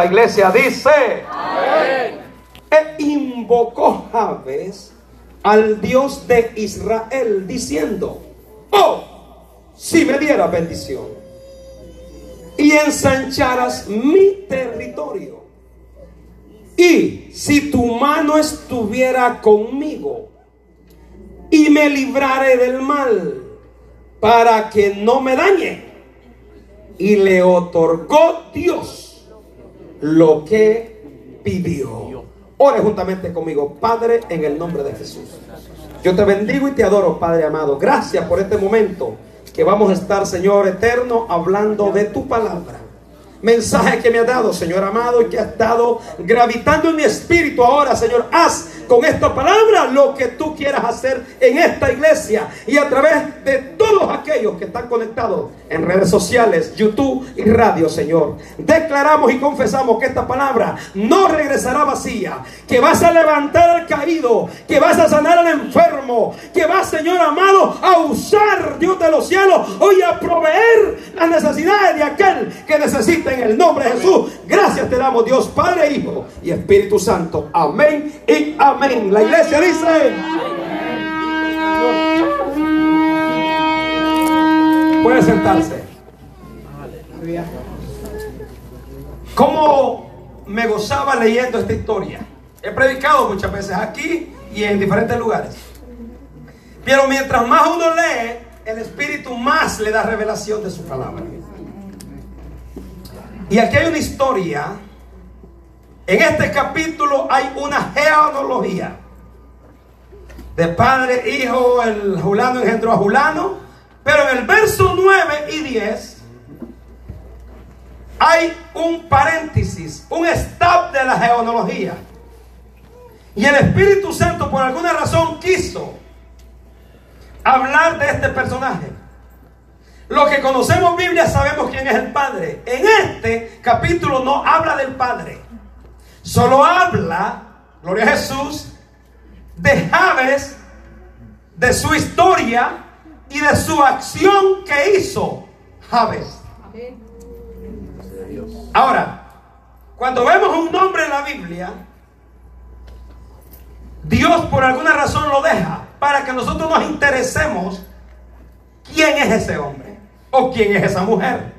La iglesia dice, e invocó Jabes al Dios de Israel diciendo, oh, si me diera bendición y ensancharas mi territorio y si tu mano estuviera conmigo y me librare del mal para que no me dañe. Y le otorgó Dios lo que pidió. Ore juntamente conmigo, Padre, en el nombre de Jesús. Yo te bendigo y te adoro, Padre amado. Gracias por este momento que vamos a estar, Señor eterno, hablando de tu palabra mensaje que me ha dado, Señor amado, y que ha estado gravitando en mi espíritu ahora, Señor. Haz con esta palabra lo que tú quieras hacer en esta iglesia y a través de todos aquellos que están conectados en redes sociales, YouTube y radio, Señor. Declaramos y confesamos que esta palabra no regresará vacía, que vas a levantar al caído, que vas a sanar al enfermo, que vas, Señor amado, a usar, Dios de los cielos, hoy a proveer las necesidades de aquel que necesita en el nombre de Jesús. Gracias te damos, Dios, Padre, Hijo y Espíritu Santo. Amén y amén. La iglesia dice. Puede sentarse. ¿Cómo me gozaba leyendo esta historia? He predicado muchas veces aquí y en diferentes lugares. Pero mientras más uno lee, el Espíritu más le da revelación de su palabra. Y aquí hay una historia en este capítulo hay una genealogía de padre, hijo, el Julano engendró a Julano. Pero en el verso 9 y 10 hay un paréntesis, un stop de la genealogía. Y el Espíritu Santo por alguna razón quiso hablar de este personaje. Los que conocemos Biblia sabemos quién es el Padre. En este capítulo no habla del Padre. Solo habla, gloria a Jesús, de Javes, de su historia y de su acción que hizo Javes. Ahora, cuando vemos un nombre en la Biblia, Dios por alguna razón lo deja para que nosotros nos interesemos quién es ese hombre o quién es esa mujer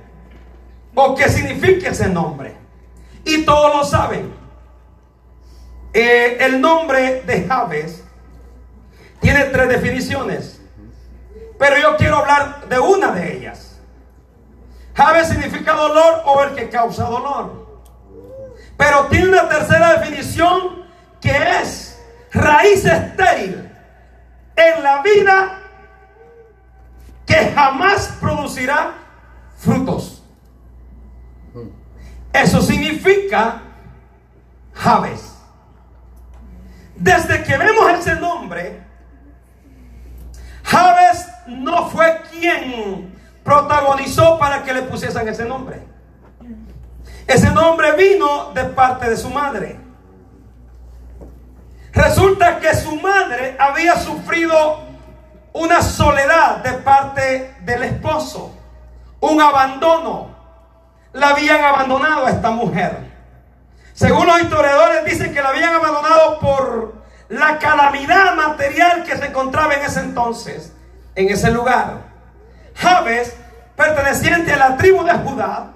o qué significa ese nombre. Y todos lo saben. Eh, el nombre de Javes tiene tres definiciones, pero yo quiero hablar de una de ellas. Javes significa dolor o el que causa dolor. Pero tiene una tercera definición que es raíz estéril en la vida que jamás producirá frutos. Eso significa Javes. Desde que vemos ese nombre, Javes no fue quien protagonizó para que le pusiesen ese nombre. Ese nombre vino de parte de su madre. Resulta que su madre había sufrido una soledad de parte del esposo, un abandono. La habían abandonado a esta mujer. Según los historiadores dicen que la habían abandonado por la calamidad material que se encontraba en ese entonces, en ese lugar. Javes, perteneciente a la tribu de Judá,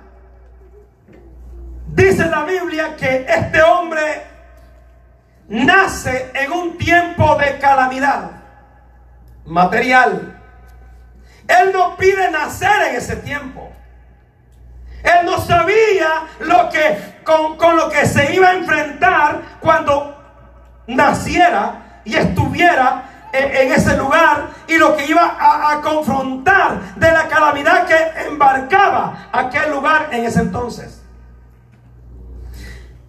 dice la Biblia que este hombre nace en un tiempo de calamidad material. Él no pide nacer en ese tiempo. Él no sabía lo que, con, lo que se iba a enfrentar cuando naciera y estuviera en, ese lugar y lo que iba a, a, confrontar de la calamidad que embarcaba aquel lugar en ese entonces.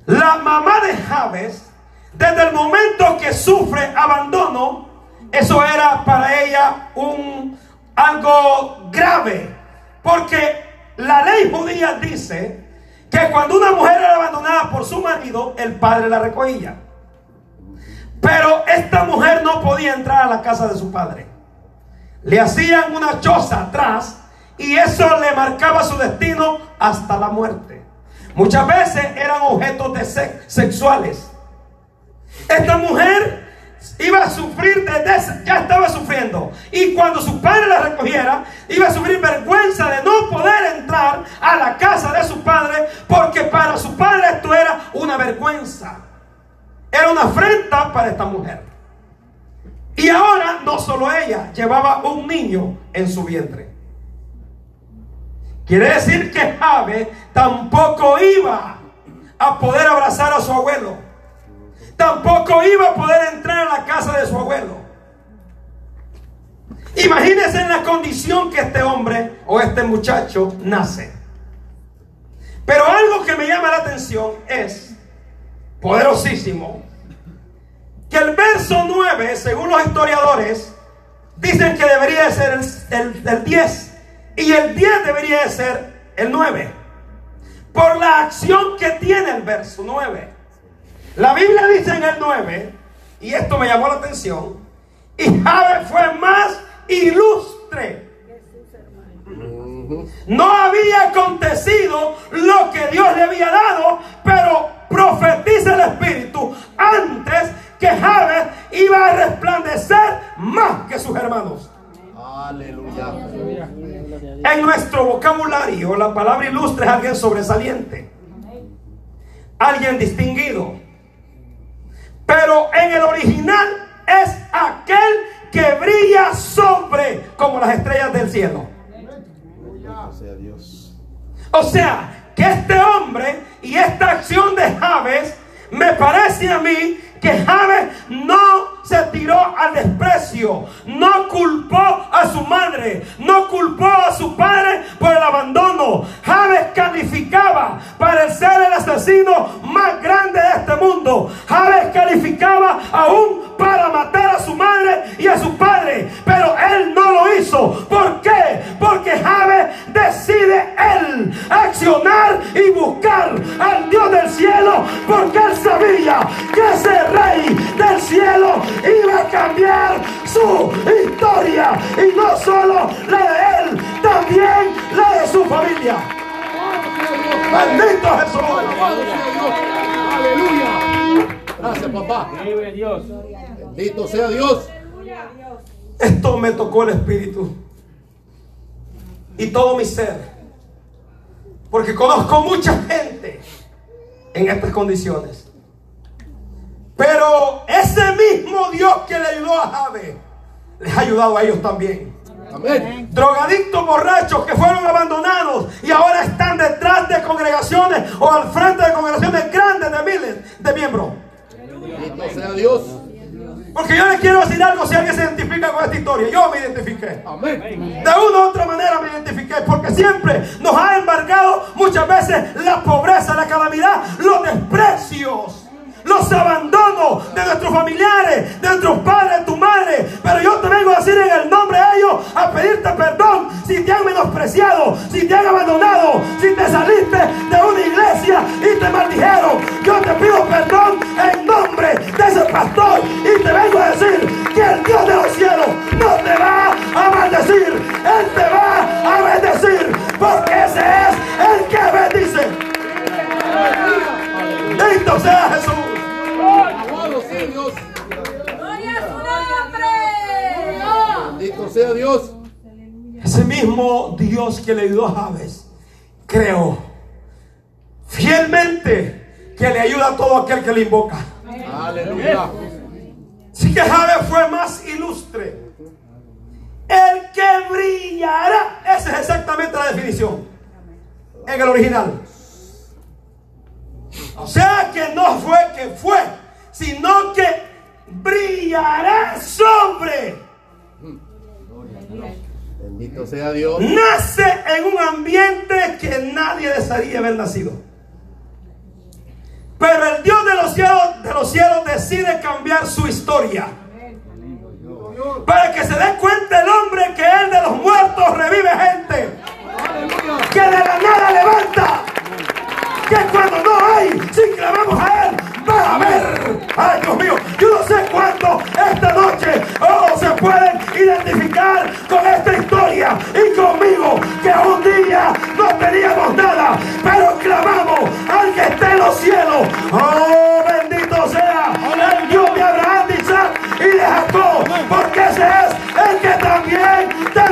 La mamá de Javes, desde el momento que sufre abandono, eso era para ella un algo grave, porque la ley judía dice que cuando una mujer era abandonada por su marido, el padre la recogía. Pero esta mujer no podía entrar a la casa de su padre. Le hacían una choza atrás y eso le marcaba su destino hasta la muerte. muchas veces eran objetos de sexuales. Esta mujer iba a sufrir desde ya estaba sufriendo. Y cuando su padre la recogiera, iba a sufrir vergüenza de no poder entrar a la casa de su padre, porque para su padre esto era una vergüenza. Era una afrenta para esta mujer. Y ahora no solo ella, llevaba un niño en su vientre. Quiere decir que Jabe tampoco iba a poder abrazar a su abuelo. Tampoco iba a poder entrar a la casa de su abuelo. Imagínense en la condición que este hombre o este muchacho nace. Pero algo que me llama la atención es, poderosísimo, que el verso 9, según los historiadores, dicen que debería ser el, el 10 y el 10 debería de ser el 9. Por la acción que tiene el verso 9. La Biblia dice en el 9, y esto me llamó la atención, y Jabe fue más ilustre. No había acontecido lo que Dios le había dado, pero profetiza el Espíritu antes que Jabe iba a resplandecer más que sus hermanos. Aleluya. En nuestro vocabulario, la palabra ilustre es alguien sobresaliente, alguien distinguido. Pero en el original es aquel que brilla sobre como las estrellas del cielo. O sea, que este hombre y esta acción de Javes me parece a mí que Javes no se tiró al desprecio, no culpó a su madre, no culpó a su padre por el abandono. Javes calificaba para ser el asesino más grande de este mundo. Javes calificaba aún para matar a su madre y a su padre, pero él no lo hizo. ¿Por qué? Porque Javes decide él accionar y buscar al Dios del cielo, porque él sabía que ese rey del cielo iba a cambiar su historia y no solo la de él, también la de su familia. Bendito Jesús. Aleluya. Gracias, papá. Dios. Bendito sea Dios. Esto me tocó el espíritu y todo mi ser. Porque conozco mucha gente en estas condiciones. Pero ese mismo Dios que le ayudó a Jabe, les ha ayudado a ellos también. Amén. Drogadictos borrachos que fueron abandonados y ahora están detrás de congregaciones o al frente de congregaciones grandes de miles de miembros. Bendito sea Dios. Porque yo les quiero decir algo si alguien se identifica con esta historia. Yo me identifiqué. Amén. De una u otra manera me identifiqué. Porque siempre nos ha embargado muchas veces la pobreza, la calamidad, los desprecios los abandonos de nuestros familiares, de nuestros padres, de tu madre. Pero yo te vengo a decir en el nombre de ellos a pedirte perdón si te han menospreciado, si te han abandonado, si te saliste de una iglesia y te maldijeron. Yo te pido perdón en nombre de ese pastor y te vengo a decir que el Dios de los cielos no te va a maldecir, Él te va a bendecir, porque ese es el que bendice. Bendito sea Jesús. Dios. Bendito sea Dios. Ese mismo Dios que le ayudó a Javes, creo fielmente que le ayuda a todo aquel que le invoca. Aleluya. Así que Javes fue más ilustre. El que brillará. Esa es exactamente la definición. En el original. O sea que no fue que fue sino que brillará sobre. Bendito sea Dios. Nace en un ambiente que nadie desearía haber nacido. Pero el Dios de los cielos, de los cielos decide cambiar su historia. Para que se dé cuenta el hombre que él de los muertos revive gente. Que de la nada levanta. Que cuando no hay, si clamamos a él, va a haber. Ay, Dios mío, yo no sé cuánto esta noche oh, se pueden identificar con esta historia y conmigo, que un día no teníamos nada, pero clamamos cielo. Oh, bendito sea el Dios de Abraham, de Isaac y de Jacob, porque ese es el que también te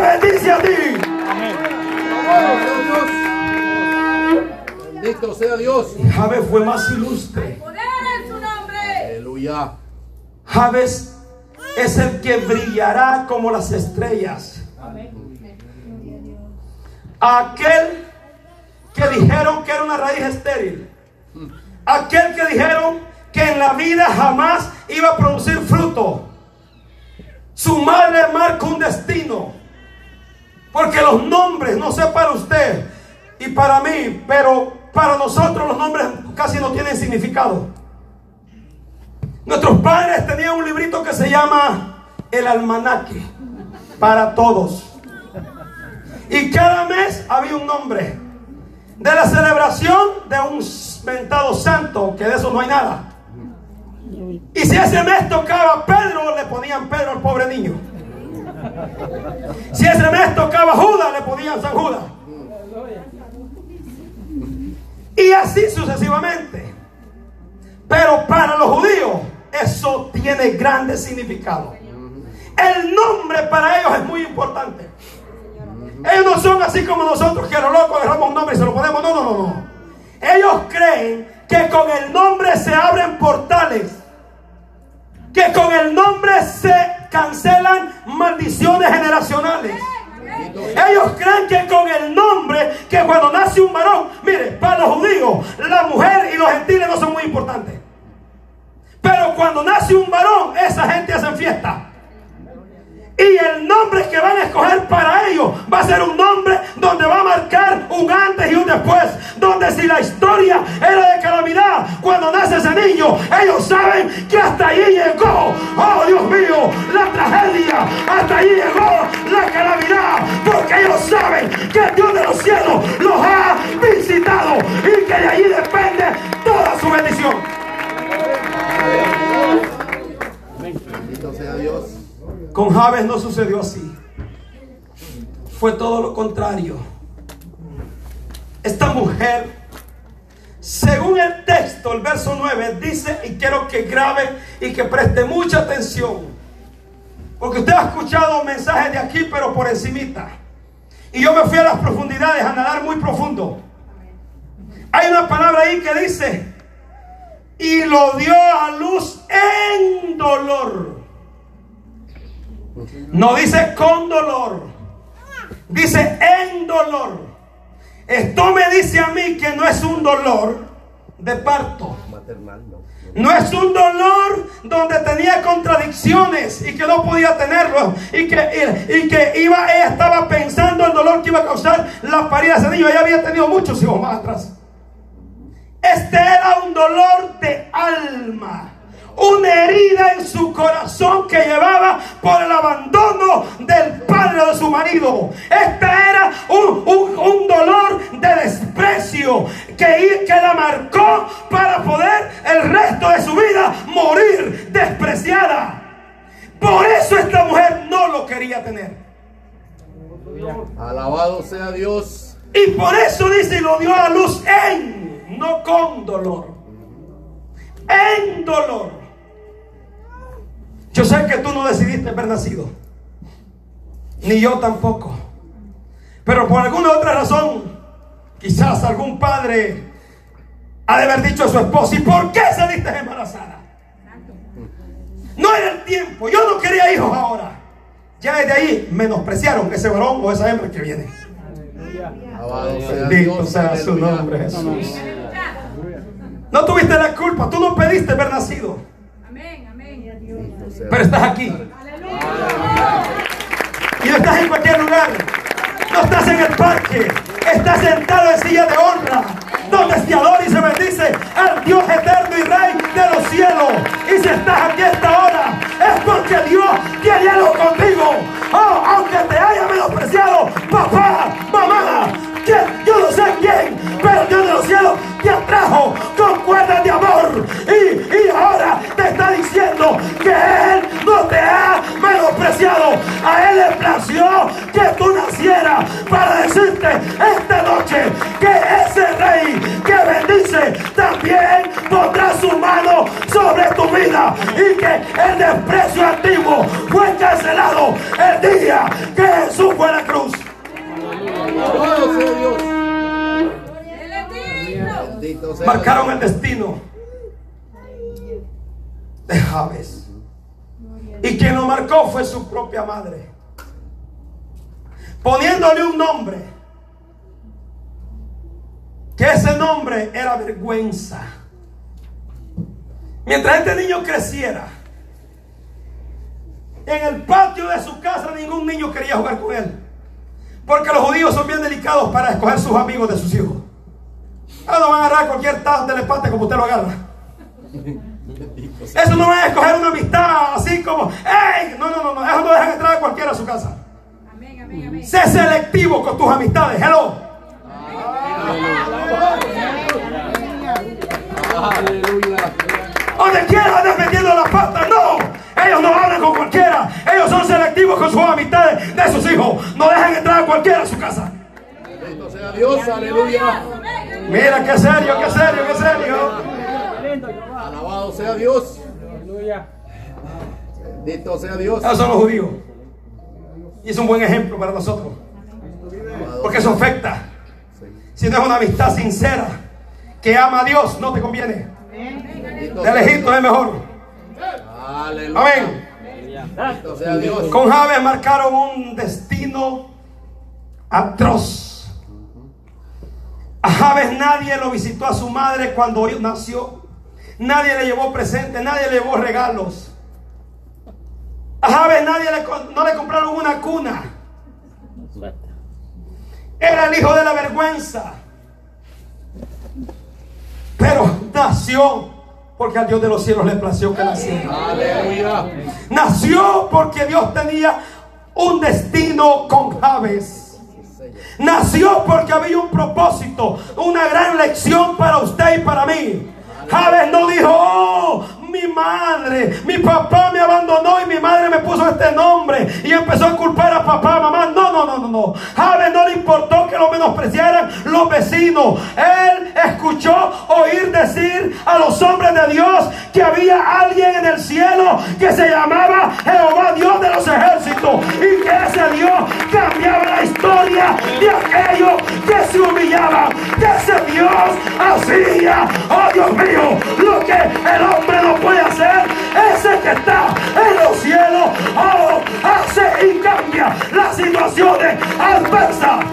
Bendito sea Dios. Javes fue más ilustre. Poder en su nombre. Aleluya. Javes es el que brillará como las estrellas. Aquel que dijeron que era una raíz estéril. Aquel que dijeron que en la vida jamás iba a producir fruto. Su madre marca un destino. Porque los nombres, no sé para usted y para mí, pero para nosotros los nombres casi no tienen significado. Nuestros padres tenían un librito que se llama El Almanaque para todos. Y cada mes había un nombre. De la celebración de un mentado santo, que de eso no hay nada. Y si ese mes tocaba Pedro, le ponían Pedro al pobre niño. Si ese mes tocaba Judas, le ponían San Judas. Y así sucesivamente. Pero para los judíos eso tiene grande significado. El nombre para ellos es muy importante. Ellos no son así como nosotros que a lo loco dejamos un nombre y se lo ponemos. No, no, no, no. Ellos creen que con el nombre se abren portales. Que con el nombre se cancelan maldiciones generacionales. Ellos creen que con el nombre, que cuando nace un varón, mire, para los judíos, la mujer y los gentiles no son muy importantes. Pero cuando nace un varón, esa gente hace fiesta. Y el nombre que van a escoger para ellos va a ser un nombre donde va a marcar un antes y un después. Donde si la historia era de calamidad, cuando nace ese niño, ellos saben que hasta allí llegó. Oh Dios mío, la tragedia. Hasta allí llegó que el Dios de los cielos los ha visitado. Y que de allí depende toda su bendición. Sea Dios. Con Javes no sucedió así. Fue todo lo contrario. Esta mujer, según el texto, el verso 9, dice, y quiero que grabe y que preste mucha atención. Porque usted ha escuchado mensajes de aquí, pero por encimita. Y yo me fui a las profundidades, a nadar muy profundo. Hay una palabra ahí que dice, y lo dio a luz en dolor. No dice con dolor. Dice en dolor. Esto me dice a mí que no es un dolor de parto. Maternal, no. Es un dolor donde tenía contradicciones y que no podía tenerlo. Y que, y que iba, ella estaba pensando el dolor que iba a causar la parida de ese niño. Ella había tenido muchos hijos más atrás. Este era un dolor de alma. Una herida en su corazón que llevaba por el abandono del padre de su marido. Este era un, un- un dolor de desprecio que, que la marcó para poder el resto de su vida morir despreciada. Por eso esta mujer no lo quería tener. Alabado sea Dios. Y por eso dice, y lo dio a luz en, no con dolor. En dolor. Yo sé que tú no decidiste haber nacido. Ni yo tampoco. Pero por alguna otra razón, quizás algún padre ha de haber dicho a su esposa, ¿y por qué saliste embarazada? No era el tiempo. Yo no quería hijos ahora. Ya desde ahí menospreciaron ese varón o esa hembra que viene. Bendito sea su nombre, Jesús. No tuviste la culpa, tú no pediste haber nacido, Amén, amén. Bendito sea pero estás aquí. Y no estás en cualquier lugar. No estás en el parque. Estás sentado en silla de honra. Donde se adora y se bendice al Dios eterno y Rey de los cielos. Y si estás aquí a esta hora, es porque Dios quiere algo contigo. Oh, aunque te haya menospreciado, papá, mamá, yo no sé quién, Dios de los cielos te atrajo con cuerdas de amor. Y, y ahora te está diciendo que Él no te ha menospreciado. A Él le plació que tú nacieras para decirte esta noche que ese rey que bendice también pondrá su mano sobre tu vida y que el desprecio antiguo fue cancelado el día que Jesús fue a la cruz. Marcaron el destino de Javes. Y quien lo marcó fue su propia madre. Poniéndole un nombre. Que ese nombre era vergüenza. Mientras este niño creciera, en el patio de su casa ningún niño quería jugar con él. Porque los judíos son bien delicados para escoger sus amigos de sus hijos. Ah, no van a agarrar cualquier tal telepate como usted lo agarra. Eso no van a escoger una amistad así como, ¡Ey! No, no, no, no. Eso no dejan entrar a cualquiera a su casa. Amén, amén, amén. Sé selectivo con tus amistades. Hello. Aleluya. Donde quiera andes metiendo la pata. No. Ellos no hablan con cualquiera. Ellos son selectivos con sus amistades de sus hijos. No dejan entrar a cualquiera a su casa. Bendito sea Dios. Aleluya. Mira, qué serio, qué serio, qué serio. Alabado sea Dios. Bendito sea Dios. Esos son los judíos. Y es un buen ejemplo para nosotros. Porque eso afecta. Si no es una amistad sincera que ama a Dios, no te conviene. De lejito es mejor. Aleluya. Amén. Bendito sea Dios. Con Javes marcaron un destino atroz. A Javes nadie lo visitó a su madre cuando nació. Nadie le llevó presente, nadie le llevó regalos. A Javes nadie le, no le compraron una cuna. Era el hijo de la vergüenza. Pero nació porque al Dios de los cielos le plació que naciera. Aleluya. Nació porque Dios tenía un destino con Javes. Nació porque había un propósito, una gran lección para usted y para mí. Javes no dijo, oh, mi madre, mi papá me abandonó y mi madre me puso este nombre y empezó a culpar a papá, mamá. No, no, no, no, no. Javes no le importó que lo menospreciaran los vecinos. Él escuchó oír decir a los hombres de Dios que había alguien en el cielo que se llamaba Jehová Dios de los ejércitos y que ese Dios cambiaba la historia de aquellos que se humillaban. Que ese Dios hacía, oh Dios mío, lo que el hombre no puede hacer. Ese que está en los cielos, hace y cambia las situaciones adversas.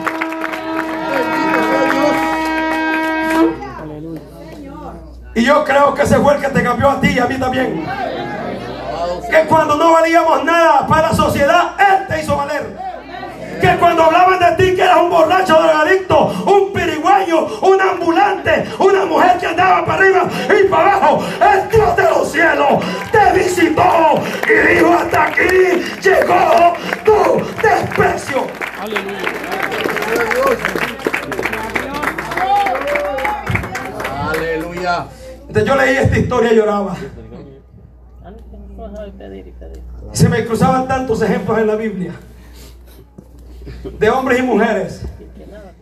Y yo creo que ese fue el que te cambió a ti y a mí también. Que cuando no valíamos nada para la sociedad, Él te hizo valer. Que cuando hablaban de ti que eras un borracho drogadicto, un Yo leí esta historia y lloraba. Se me cruzaban tantos ejemplos en la Biblia de hombres y mujeres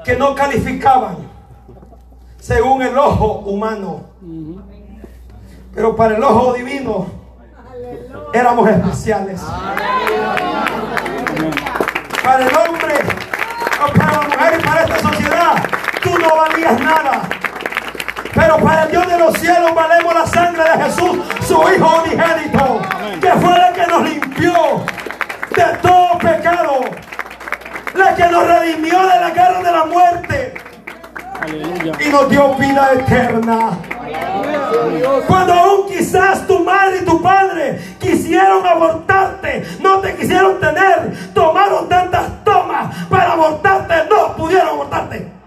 que no calificaban según el ojo humano. Pero para el ojo divino éramos especiales. Para el hombre, o para la mujer para esta sociedad, tú no valías nada. Pero para el Dios de los cielos valemos la sangre de Jesús, su Hijo unigénito, que fue la que nos limpió de todo pecado, la que nos redimió de la guerra de la muerte y nos dio vida eterna. Cuando aún quizás tu madre y tu padre quisieron abortarte, no te quisieron tener, tomaron tantas tomas para abortarte, no pudieron abortarte.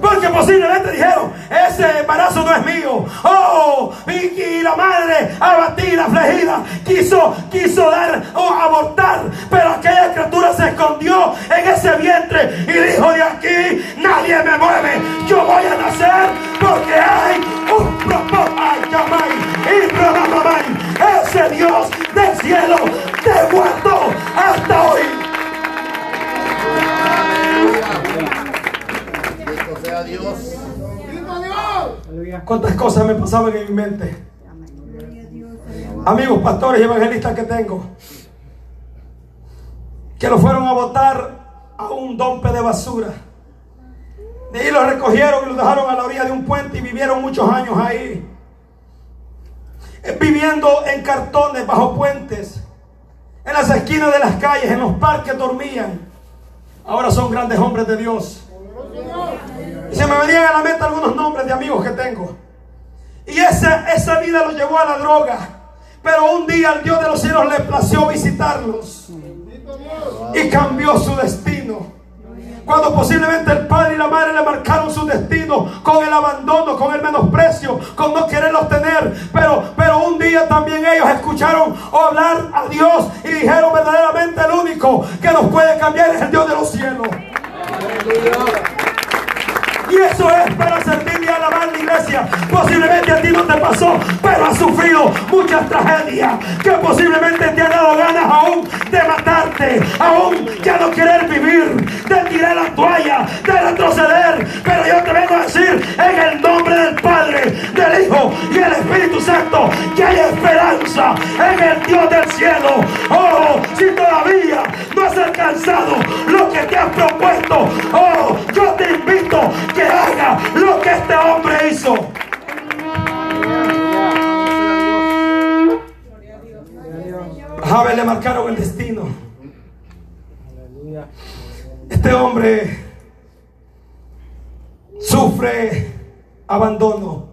Porque posiblemente dijeron, ese embarazo no es mío. Oh, y, y la madre abatida, afligida, quiso, quiso dar o abortar. Pero aquella criatura se escondió en ese vientre y dijo, de aquí me pasaban en mi mente. Amigos pastores y evangelistas que tengo. Que lo fueron a botar a un dompe de basura. De ahí lo recogieron y lo dejaron a la orilla de un puente y vivieron muchos años ahí. Eh, Viviendo en cartones bajo puentes. En las esquinas de las calles, en los parques dormían. Ahora son grandes hombres de Dios. Y se me venían a la mente algunos nombres de amigos que tengo. Y esa, esa vida los llevó a la droga. Pero un día el Dios de los cielos le plació visitarlos. Y cambió su destino. Cuando posiblemente el padre y la madre le marcaron su destino con el abandono, con el menosprecio, con no quererlos tener. Pero, pero un día también ellos escucharon hablar a Dios y dijeron verdaderamente el único que nos puede cambiar es el Dios de los cielos. Y eso es para servir y alabar la iglesia. Posiblemente a ti no te pasó, pero has sufrido muchas tragedias. Que posiblemente te han dado ganas aún de matarte, aún ya no querer vivir, de tirar la toalla, de retroceder. Pero yo te vengo a decir en el nombre del Padre, del Hijo y del Espíritu Santo que hay esperanza en el Dios del cielo. Oh, si todavía no has alcanzado lo que te has propuesto, oh, abandono.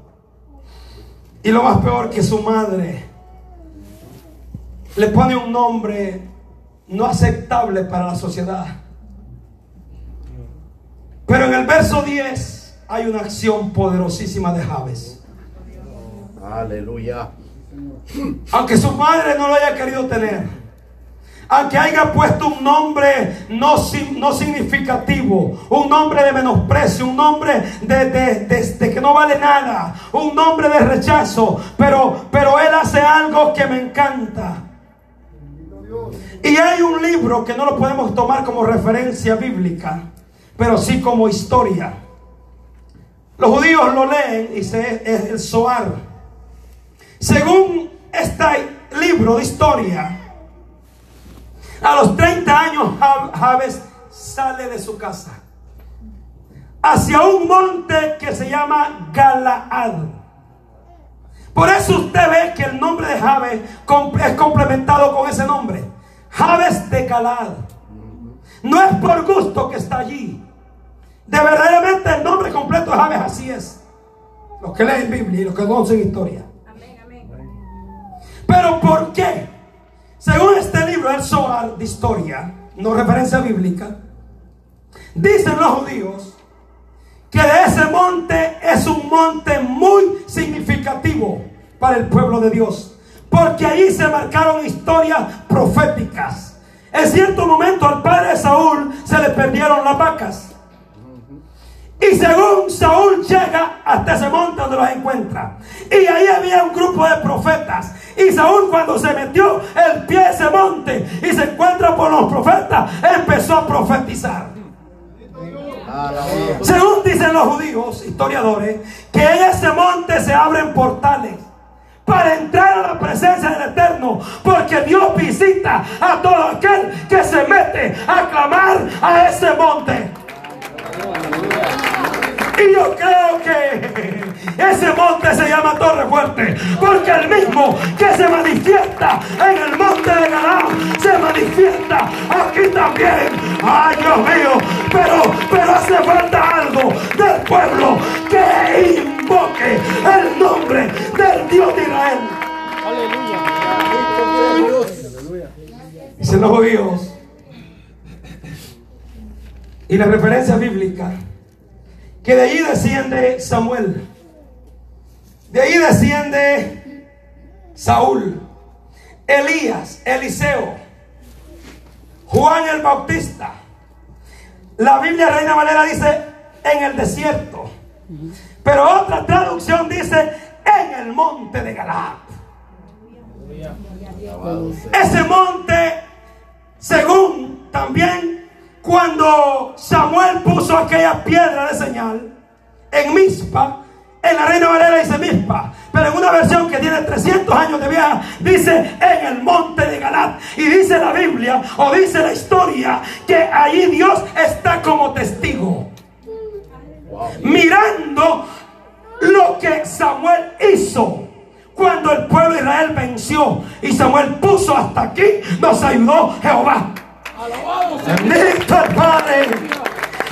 Y lo más peor que su madre le pone un nombre no aceptable para la sociedad. Pero en el verso 10 hay una acción poderosísima de Javes. Aleluya. Aunque su madre no lo haya querido tener. Aunque haya puesto un nombre no, no significativo, un nombre de menosprecio, un nombre de- de que no vale nada, un nombre de rechazo, pero, pero él hace algo que me encanta. Y hay un libro que no lo podemos tomar como referencia bíblica, pero sí como historia. Los judíos lo leen y se, es el Zohar. Según este libro de historia, a los 30 años Ja- Jabes sale de su casa hacia un monte que se llama Galaad. Por eso usted ve que el nombre de Jabes com- es complementado con ese nombre. Jabes de Galaad. No es por gusto que está allí. De verdaderamente el nombre completo de Jabes así es. Los que leen Biblia y los que conocen historia. Amén, amén. Pero ¿por qué? Según este libro, el Zohar de historia, no referencia bíblica, dicen los judíos que ese monte es un monte muy significativo para el pueblo de Dios. Porque allí se marcaron historias proféticas. En cierto momento al padre de Saúl se le perdieron las vacas. Y según Saúl llega hasta ese monte donde los encuentra. Y ahí había un grupo de profetas. Y Saúl cuando se metió el pie a ese monte y se encuentra por los profetas, empezó a profetizar. Según dicen los judíos, historiadores, que en ese monte se abren portales para entrar a la presencia del Eterno, porque Dios visita a todo aquel que se mete a clamar a ese monte. Y yo creo que ese monte se llama Torre Fuerte, porque el mismo que se manifiesta en el monte de Galá se manifiesta aquí también. Ay, Dios mío, pero, pero hace falta algo del pueblo que invoque el nombre del Dios de Israel. Dicen los judíos. Y la referencia bíblica que de allí desciende Samuel. De allí desciende Saúl, Elías, Eliseo, Juan el Bautista. La Biblia Reina Valera dice en el desierto. Pero otra traducción dice en el monte de sea. Ese monte, según también cuando Samuel puso aquella piedra de señal en Mizpa, En la Reina Valera dice Mispa, pero en una versión que tiene 300 años de viaje, dice en el monte de Galat. Y dice la Biblia, o dice la historia, que ahí Dios está como testigo. Mirando lo que Samuel hizo cuando el pueblo de Israel venció y Samuel puso hasta aquí, nos ayudó Jehová. Bendito el Padre.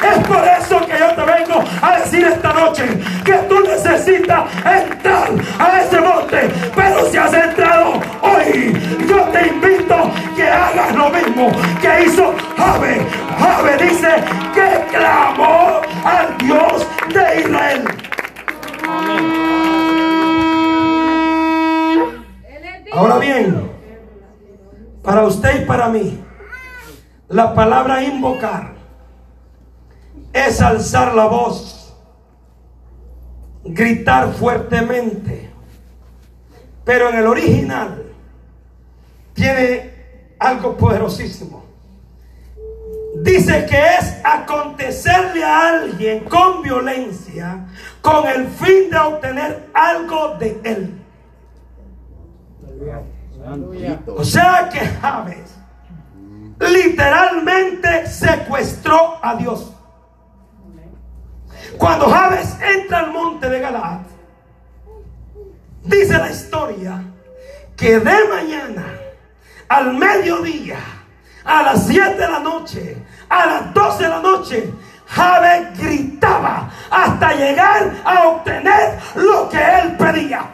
Es por eso que yo te vengo a decir esta noche que tú necesitas entrar a ese monte. Pero si has entrado hoy, yo te invito que hagas lo mismo que hizo Jave. Jave dice que clamó al Dios de Israel. Ahora bien, para usted y para mí, la palabra invocar es alzar la voz, gritar fuertemente. Pero en el original tiene algo poderosísimo. Dice que es acontecerle a alguien con violencia con el fin de obtener algo de él. O sea que Javes literalmente secuestró a Dios. Cuando Javes entra al monte de Galaad, dice la historia que de mañana al mediodía, a las 7 de la noche, a las 12 de la noche, Javes gritaba hasta llegar a obtener lo que él pedía.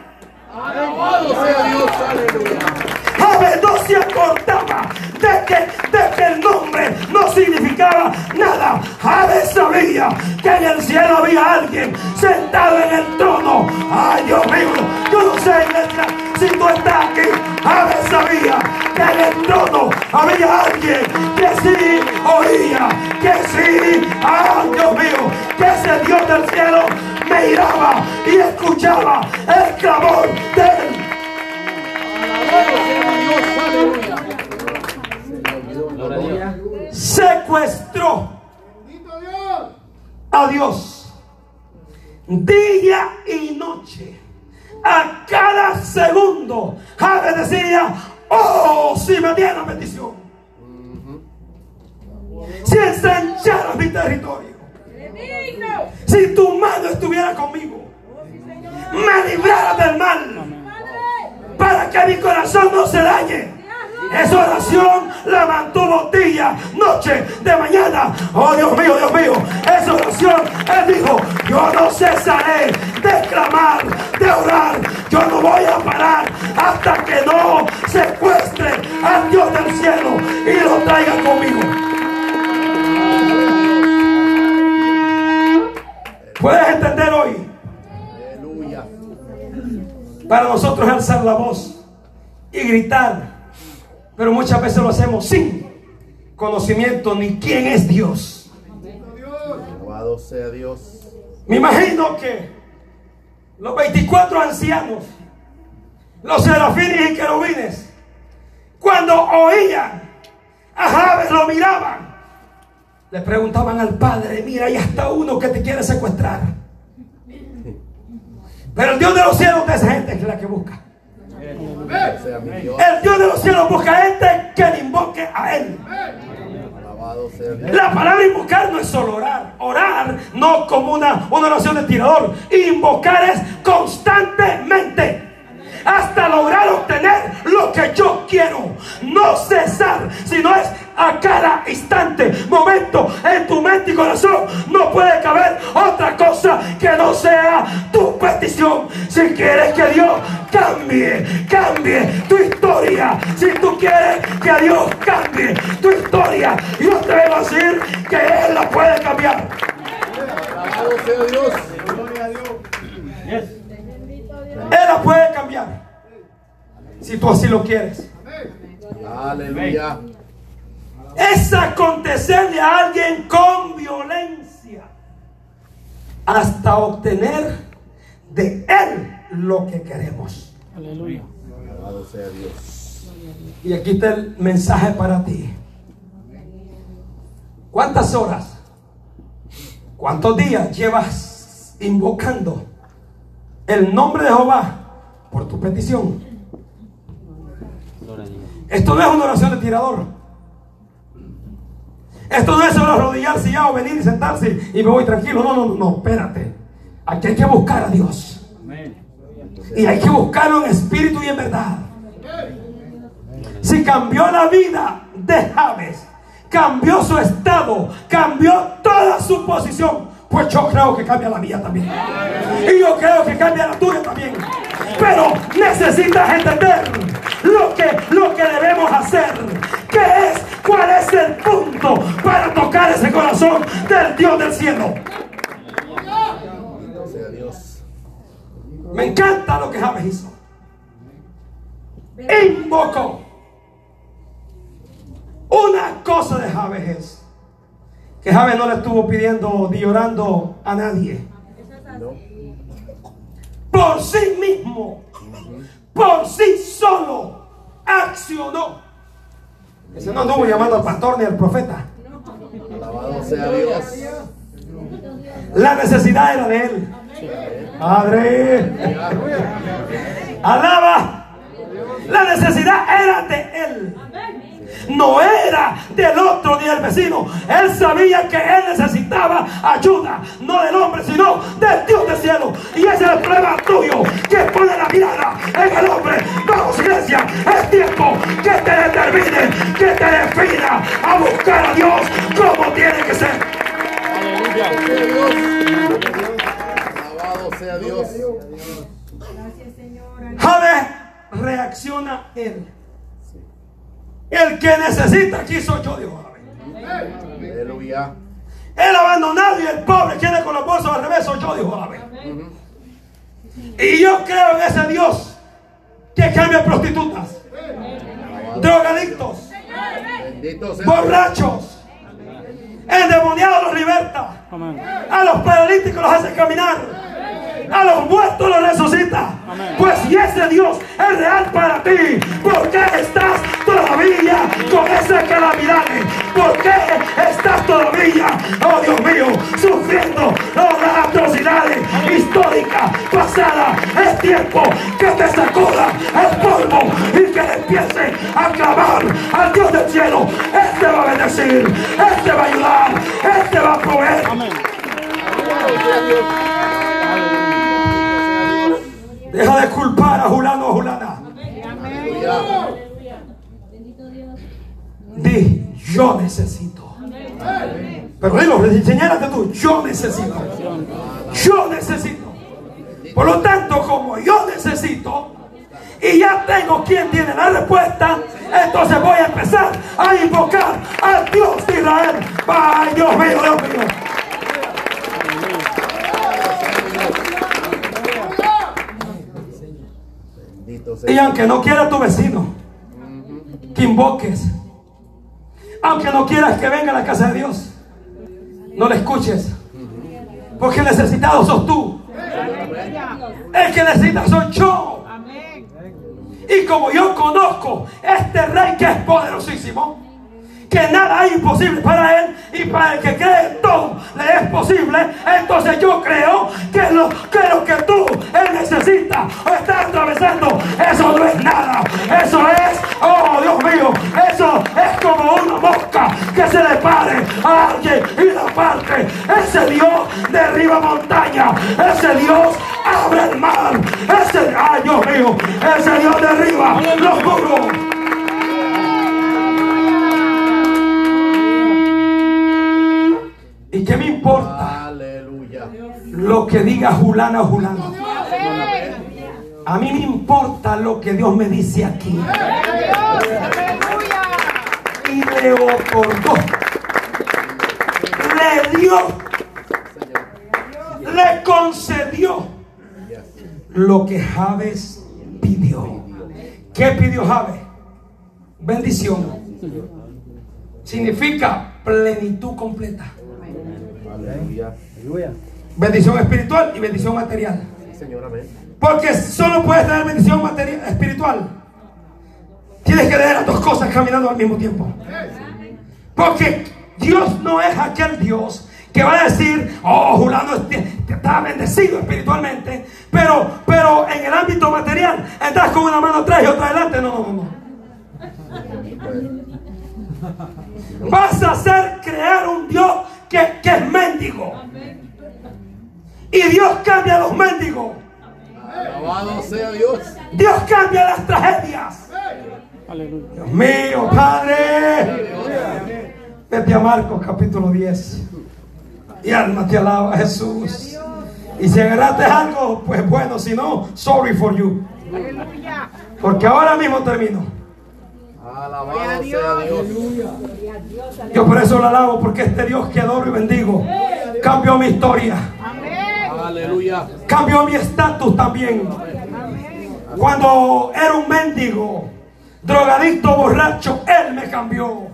Alabado sea Dios, aleluya. Javes no se acordaba de que, el nombre no significaba nada. Javes sabía que en el cielo había alguien sentado en el trono. Ay, Dios mío, yo no sé, si tú estás aquí. Javes sabía que en el trono había alguien que sí oía, que sí, ay, Dios mío, que ese Dios del cielo miraba y escuchaba el clamor Día y noche. A cada segundo, Javes decía, oh, si me diera bendición. Si ensancharas mi territorio. Él es digno. Si tu mano estuviera conmigo. Me librara del mal. Para que mi corazón no se dañe. Esa oración la mantuvo día, noche, de mañana. Oh Dios mío, Dios mío. Esa oración, Él dijo, yo no cesaré de clamar, de orar. Yo no voy a parar hasta que no secuestre al Dios del cielo y lo traiga conmigo. ¿Puedes entender hoy? Aleluya. Para nosotros es alzar la voz y gritar. Pero muchas veces lo hacemos sin conocimiento ni quién es Dios. Alabado sea Dios. Me imagino que los 24 ancianos, los serafines y querubines, cuando oían a Javes, lo miraban. Le preguntaban al padre, mira, ahí está uno que te quiere secuestrar. Pero el Dios de los cielos de esa gente es la que busca. El Dios de los cielos busca gente que le invoque a Él. La palabra invocar no es solo orar. Orar no como una, una oración de tirador. Invocar es constantemente. Hasta lograr obtener lo que yo quiero. No cesar, sino es a cada instante, momento en tu mente y corazón. No puede caber otra cosa que no sea tu petición. Si quieres que Dios cambie, cambie tu historia. Si tú quieres que Dios cambie tu historia, yo te vengo a decir que Él la puede cambiar. Él la puede cambiar. Si tú así lo quieres. Aleluya. Es acontecerle a alguien con violencia hasta obtener de él lo que queremos. Alabado sea Dios. Y aquí está el mensaje para ti. ¿Cuántas horas? ¿Cuántos días llevas invocando el nombre de Jehová por tu petición. Esto no es una oración de tirador. Esto no es solo arrodillarse ya o venir y sentarse y me voy tranquilo. No, no, no, espérate. Aquí hay que buscar a Dios. Y hay que buscarlo en espíritu y en verdad. Si cambió la vida de Javes, cambió su estado, cambió toda su posición, pues yo creo que cambia la mía también. Y yo creo que cambia la tuya también. Pero necesitas entender lo que, lo que debemos hacer. ¿Qué es? ¿Cuál es el punto para tocar ese corazón del Dios del cielo? Me encanta lo que Javes hizo. Invocó. Una cosa de Javes es que Javes no le estuvo pidiendo ni llorando a nadie. Por sí mismo, por sí solo, accionó. Ese no anduvo llamando al pastor ni al profeta. Alabado sea Dios. La necesidad era de él. Padre, alaba. La necesidad era de él. No era del otro ni del vecino. Él sabía que él necesitaba ayuda, no del hombre, sino del Dios del cielo. Y ese es el problema tuyo, que pone la mirada en el hombre. Vamos, iglesia, es tiempo que te determine, que te defina a buscar a Dios como tiene que ser. Alabado sea Dios. Javes reacciona él. El que necesita aquí soy yo, dijo. Aleluya. El abandonado y el pobre quiere con los bolsos al revés soy yo, dijo. Y yo creo en ese Dios que cambia prostitutas, drogadictos, borrachos, endemoniados los liberta, a los paralíticos los hace caminar. A los muertos los resucita. Pues si ese Dios es real para ti, ¿por qué estás todavía con esa calamidad? ¿Por qué estás todavía, oh Dios mío, sufriendo oh, las atrocidades históricas pasadas? Es tiempo que te sacuda el polvo y que le empiece a clamar al Dios del cielo. Él te va a bendecir, Él te va a ayudar, Él te va a proveer. Deja de culpar a Julano o Julana. Di, yo necesito. Pero dilo, señálate tú, yo necesito. Yo necesito. Por lo tanto, como yo necesito, y ya tengo quien tiene la respuesta, entonces voy a empezar a invocar al Dios de Israel. Ay, Dios mío, Dios mío. Bendito sea Y aunque no quiera tu vecino, que invoques. Aunque no quieras que venga a la casa de Dios, no le escuches. Porque el necesitado sos tú. El que necesita soy yo. Y como yo conozco este rey que es poderosísimo, que nada hay imposible para él y para el que cree todo le es posible, entonces yo creo que lo que, tú él necesita o está atravesando, eso no es nada, eso es, oh Dios mío, eso es como una mosca que se le pare a alguien y la parte. Ese Dios derriba montaña, ese Dios abre el mar, ese, Dios mío, ese Dios derriba los muros. ¿Y qué me importa Aleluya. lo que diga Julana o Julano? A mí me importa lo que Dios me dice aquí. Y le otorgó. Le dio. Le concedió lo que Javes pidió. ¿Qué pidió Javes? Bendición. Significa plenitud completa. Aleluya. Bendición espiritual y bendición material. Sí, Señor, amén. Porque solo puedes tener bendición material, espiritual. Tienes que tener las dos cosas caminando al mismo tiempo. Porque Dios no es aquel Dios que va a decir, oh, Julano este- está bendecido espiritualmente, pero, pero en el ámbito material, estás con una mano atrás y otra adelante. No, no, no. Vas a hacer crear un Dios que, que es mendigo. Y Dios cambia a los mendigos. Alabado sea Dios. Dios cambia las tragedias. Dios mío, Padre. Vete a Marcos capítulo 10. Y alma te alaba, Jesús. Y si agarraste algo, pues bueno, si no, sorry for you. Porque ahora mismo termino. Alabado sea Dios. Yo por eso lo alabo, porque este Dios que adoro y bendigo cambió mi historia. Aleluya. cambió mi estatus también. Cuando era un mendigo, drogadicto, borracho, Él me cambió.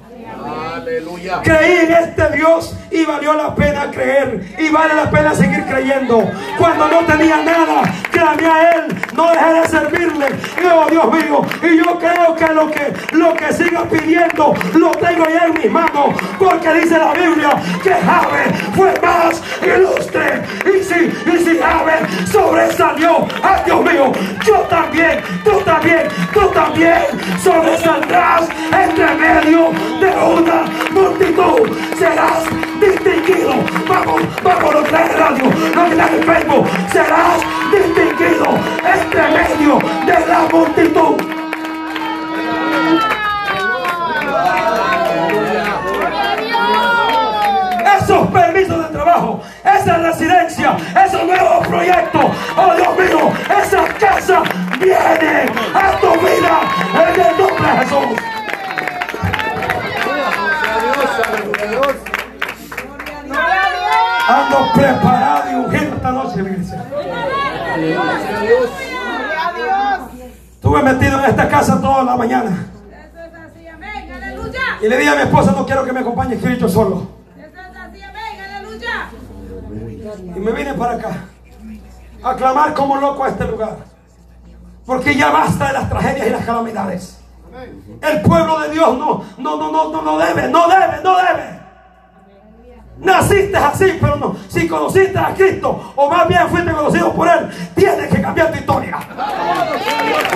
Aleluya. Creí en este Dios y valió la pena creer y vale la pena seguir creyendo. Cuando no tenía nada, clamé a Él, no dejé de servirle. Oh Dios mío, y yo creo que lo que lo que siga pidiendo lo tengo ya en mis manos, porque dice la Biblia que Jabe fue más ilustre. Y si, y si Jabe sobresalió, ay Dios mío, yo también, tú también, tú también sobresaldrás entre medio de una multitud. Serás distinguido. Vamos, vamos, lo está en radio, está en Facebook. Serás distinguido entre medio de la multitud. Esos permisos de trabajo, esa residencia, esos nuevos proyectos, oh Dios mío, esa casa viene a tu vida en el nombre de Jesús. Ando preparado y ungido esta noche, iglesia. Estuve metido en esta casa toda la mañana. Y le dije a mi esposa, no quiero que me acompañe, quiero ir yo solo. Y me vine para acá a clamar como loco a este lugar. Porque ya basta de las tragedias y las calamidades. El pueblo de Dios no, no, no, no, no, no debe, no debe, no debe. Naciste así, pero no. Si conociste a Cristo, o más bien fuiste conocido por Él, tienes que cambiar tu historia.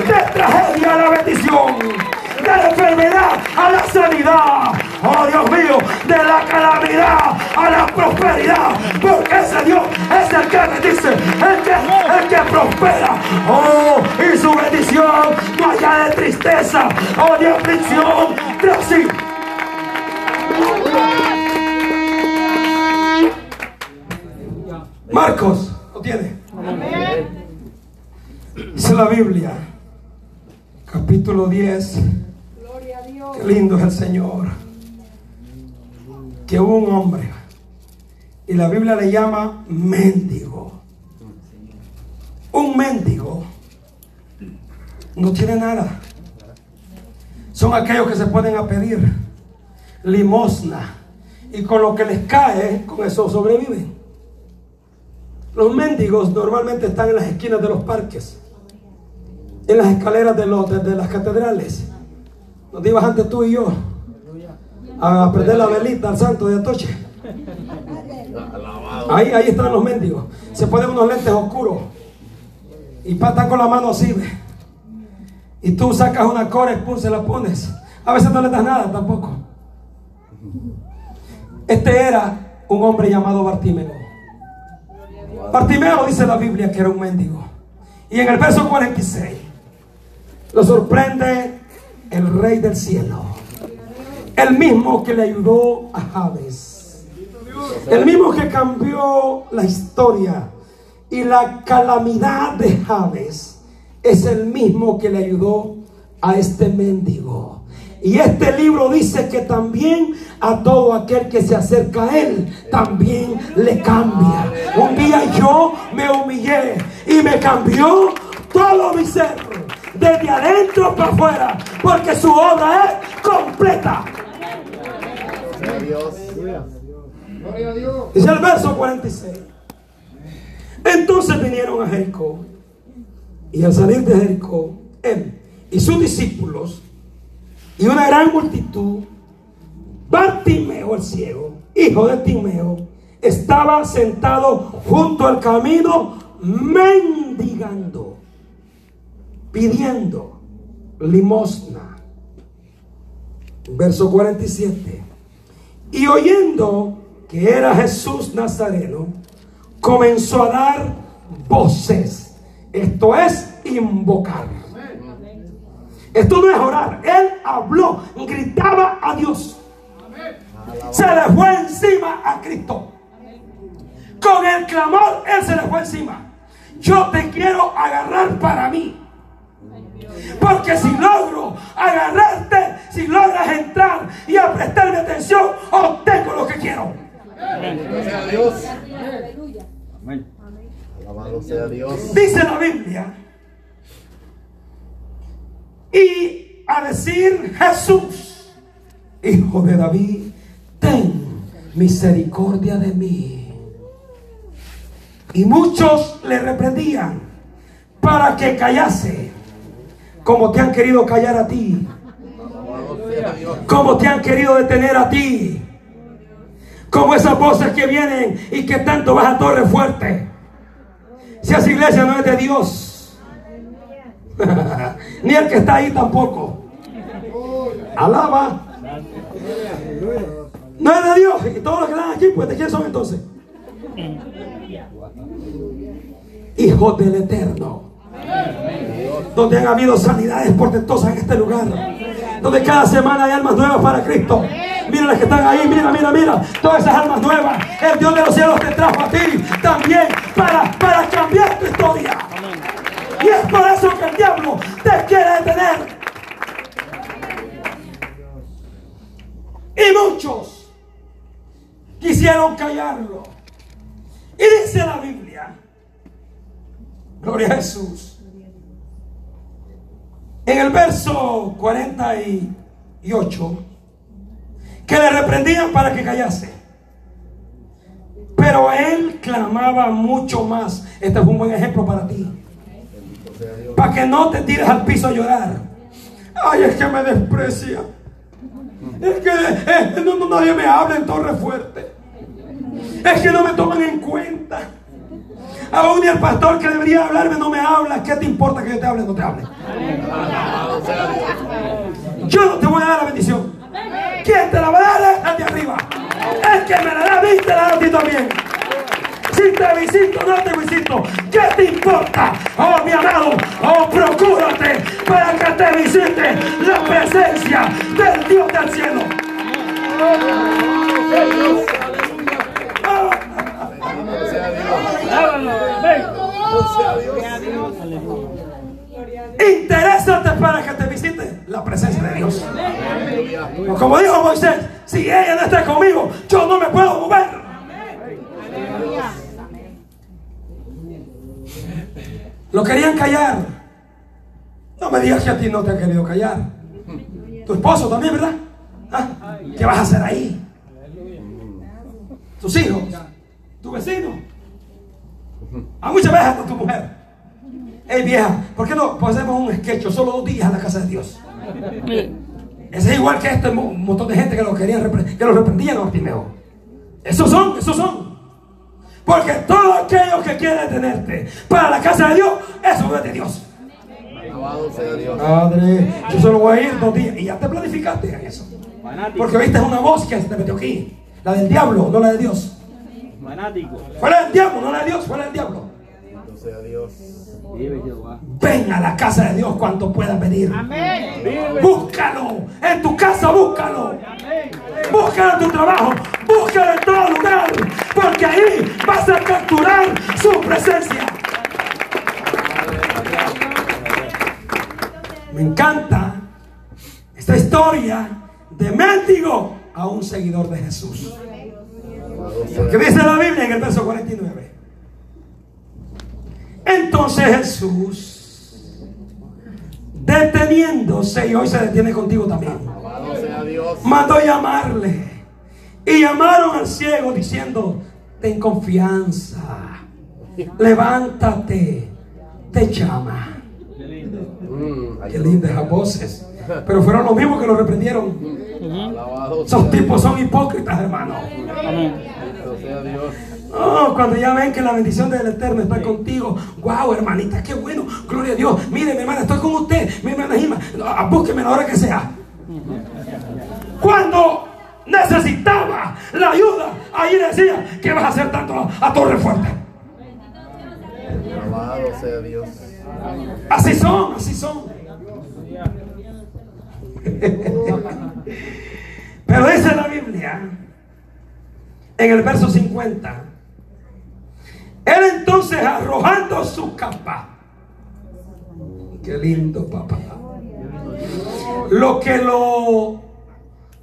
De tragedia a la bendición. De la enfermedad a la sanidad. Oh Dios mío, de la calamidad a la prosperidad. Porque ese Dios es el que bendice, el que, el que prospera. Oh, y su bendición no haya de tristeza o de aflicción. Pero sí. Marcos, ¿lo tiene? Dice la Biblia, capítulo 10. Qué lindo es el Señor. Que hubo un hombre, y la Biblia le llama mendigo. Un mendigo no tiene nada. Son aquellos que se pueden a pedir limosna y con lo que les cae, con eso sobreviven. Los mendigos normalmente están en las esquinas de los parques, en las escaleras de, los, de, las catedrales. Donde ibas antes tú y yo a prender la velita al santo de Atoche. Ahí, ahí están los mendigos. Se ponen unos lentes oscuros y pa- están con la mano así. Y tú sacas una cora y se la pones. A veces no le das nada tampoco. Este era un hombre llamado Bartimeo. Bartimeo dice la Biblia que era un mendigo. Y en el verso 46 lo sorprende el rey del cielo. El mismo que le ayudó a Jabes. El mismo que cambió la historia y la calamidad de Jabes. Es el mismo que le ayudó a este mendigo. Y este libro dice que también a todo aquel que se acerca a él, también le cambia. Un día yo me humillé y me cambió todo mi ser, desde adentro para afuera, porque su obra es completa. Dice el verso 46. Entonces vinieron a Jericó. Y al salir de Jericó, él y sus discípulos y una gran multitud, Bartimeo el ciego, hijo de Timeo, estaba sentado junto al camino mendigando, pidiendo limosna. Verso 47. Y oyendo que era Jesús Nazareno, comenzó a dar voces. Esto es invocar. Esto no es orar. Él habló, gritaba a Dios. Se le fue encima a Cristo. Con el clamor, Él se le fue encima. Yo te quiero agarrar para mí. Porque si logro agarrarte, si logras entrar y a prestarme atención, obtengo lo que quiero. Gracias a Dios. Alabado sea Dios. Dice la Biblia. Y a decir Jesús, hijo de David, ten misericordia de mí. Y muchos le reprendían para que callase, como te han querido callar a ti, como te han querido detener a ti, como esas voces que vienen y que tanto vas a torre fuerte. Si esa iglesia no es de Dios, ni el que está ahí tampoco. Alaba. No es de Dios. Y todos los que están aquí, pues de quién son entonces? Hijos del Eterno. Donde han habido sanidades portentosas en este lugar. Donde cada semana hay almas nuevas para Cristo. Mira las que están ahí, mira, mira, mira. Todas esas almas nuevas. El Dios de los cielos te trajo a ti también para, para cambiar tu historia. Y es por eso que el diablo te quiere detener. Y muchos quisieron callarlo. Y dice la Biblia, gloria a Jesús, en el verso 48, que le reprendían para que callase. Pero él clamaba mucho más. Este es un buen ejemplo para ti. Para que no te tires al piso a llorar. Ay, es que me desprecia. Es que no, nadie me habla en Torre Fuerte. Es que no me toman en cuenta. Aún ni el pastor que debería hablarme no me habla. ¿Qué te importa que yo te hable o no te hable? Yo no te voy a dar la bendición. ¿Quién te la va a dar? Es de arriba. El que me la da a te la da a ti también. Si te visito no te visito, ¿qué te importa? Oh, mi amado, oh, procúrate para que te visite la presencia del Dios del cielo. Interésate para que te visite la presencia de Dios. Como dijo Moisés, si ella no está conmigo, yo no me puedo mover. Lo querían callar. No me digas que a ti no te ha querido callar. Tu esposo también, ¿verdad? ¿Ah? ¿Qué vas a hacer ahí? Tus hijos, tu vecino. A muchas veces hasta tu mujer. Hey vieja, ¿por qué no hacemos un sketch solo dos días en la casa de Dios? Ese es igual que este mo- montón de gente que lo querían que lo reprendían a Bartimeo. Esos son, esos son. Porque todo aquello que quiere detenerte para la casa de Dios, eso no es de Dios. Alabado sea Dios. Padre, yo solo voy a ir dos días. Y ya te planificaste en eso. Porque viste una voz que se te metió aquí. La del diablo, no la de Dios. Fanático. Fue la del diablo, no la de Dios, fue la del diablo. Sea Dios. Vive Jehová. Ven a la casa de Dios cuanto puedas venir. Vive. Búscalo. En tu casa, búscalo. Búscalo en tu trabajo. Búscalo en todo lugar. Porque ahí vas a capturar su presencia. Me encanta esta historia de mendigo a un seguidor de Jesús. Alabado sea Que dice la Biblia en el verso 49. Entonces Jesús, deteniéndose, y hoy se detiene contigo también, mandó llamarle. Y llamaron al ciego diciendo, ten confianza, levántate, te llama. Mm, Qué lindas esas voces. Pero fueron los mismos que lo reprendieron. Esos tipos son hipócritas, hermano. Oh, cuando ya ven que la bendición del Eterno está contigo. Wow, hermanita, qué bueno. Gloria a Dios. Mire, mi hermana, estoy con usted. Mi hermana Gima, ah, búsqueme la hora que sea. Cuando necesitaba la ayuda, ahí decía, ¿qué vas a hacer tanto a, a torre fuerte? Alabado sea Dios. Así son, así son. Pero dice la Biblia, en el verso 50, él entonces arrojando su capa, qué lindo papá, lo que lo,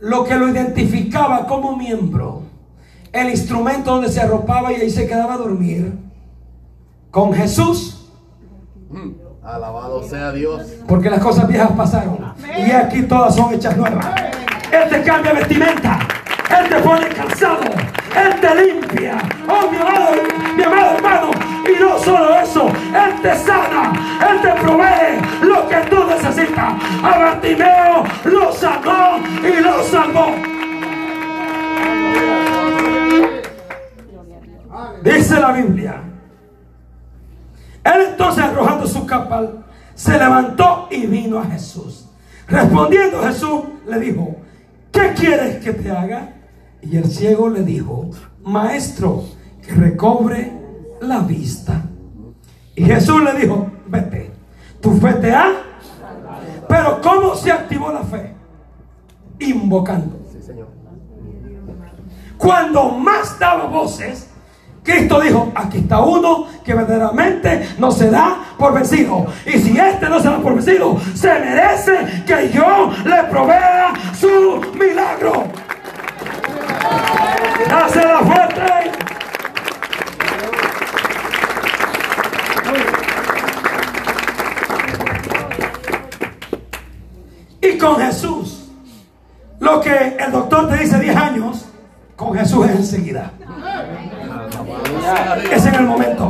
lo que lo identificaba como miembro, el instrumento donde se arropaba y ahí se quedaba a dormir, con Jesús Alabado sea Dios. porque las cosas viejas pasaron y aquí todas son hechas nuevas. Él te cambia vestimenta, Él te pone calzado, Él te limpia. Oh, mi amado, mi amado hermano, y no solo eso, Él te sana, Él te provee lo que tú necesitas. A Bartimeo lo sanó y lo salvó. Dice la Biblia. Él entonces arrojando su capa, se levantó y vino a Jesús. Respondiendo Jesús le dijo, ¿qué quieres que te haga? Y el ciego le dijo, maestro, que recobre la vista. Y Jesús le dijo, vete, tu fe te ha. Pero ¿cómo se activó la fe? Invocando. Sí, Señor. Cuando más daba voces, Cristo dijo, aquí está uno que verdaderamente no se da por vencido. Y si este no se da por vencido, se merece que yo le provea su milagro. Dásela fuerte. Con Jesús, lo que el doctor te dice 10 años, con Jesús es enseguida. Es en el momento.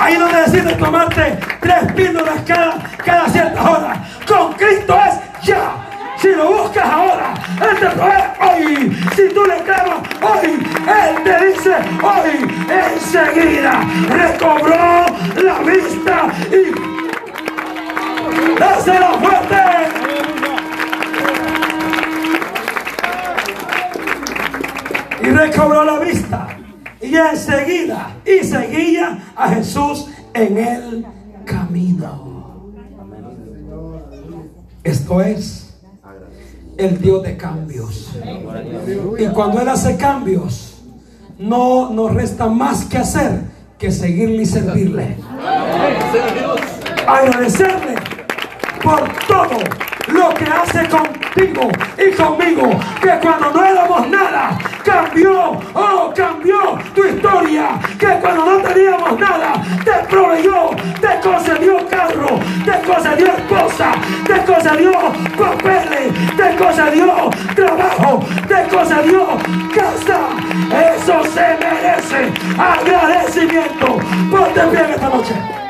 Ahí donde decides tomarte tres píldoras cada, cada cierta hora. Con Cristo es ya. Si lo buscas ahora, Él te provee hoy. Si tú le clamas hoy, Él te dice hoy. Enseguida recobró la vista y dásela fuerte. Recobró la vista. Y enseguida, y seguía a Jesús en el camino. Esto es el Dios de cambios. Y cuando Él hace cambios, no nos resta más que hacer que seguirle y servirle. Agradecerle por todo lo que hace contigo y conmigo. Que cuando no éramos nada, cambió, oh, cambió tu historia. Que cuando no teníamos nada, te proveyó, te concedió carro, te concedió esposa, te concedió papeles, te concedió trabajo, te concedió casa. Eso se merece agradecimiento. Ponte bien esta noche.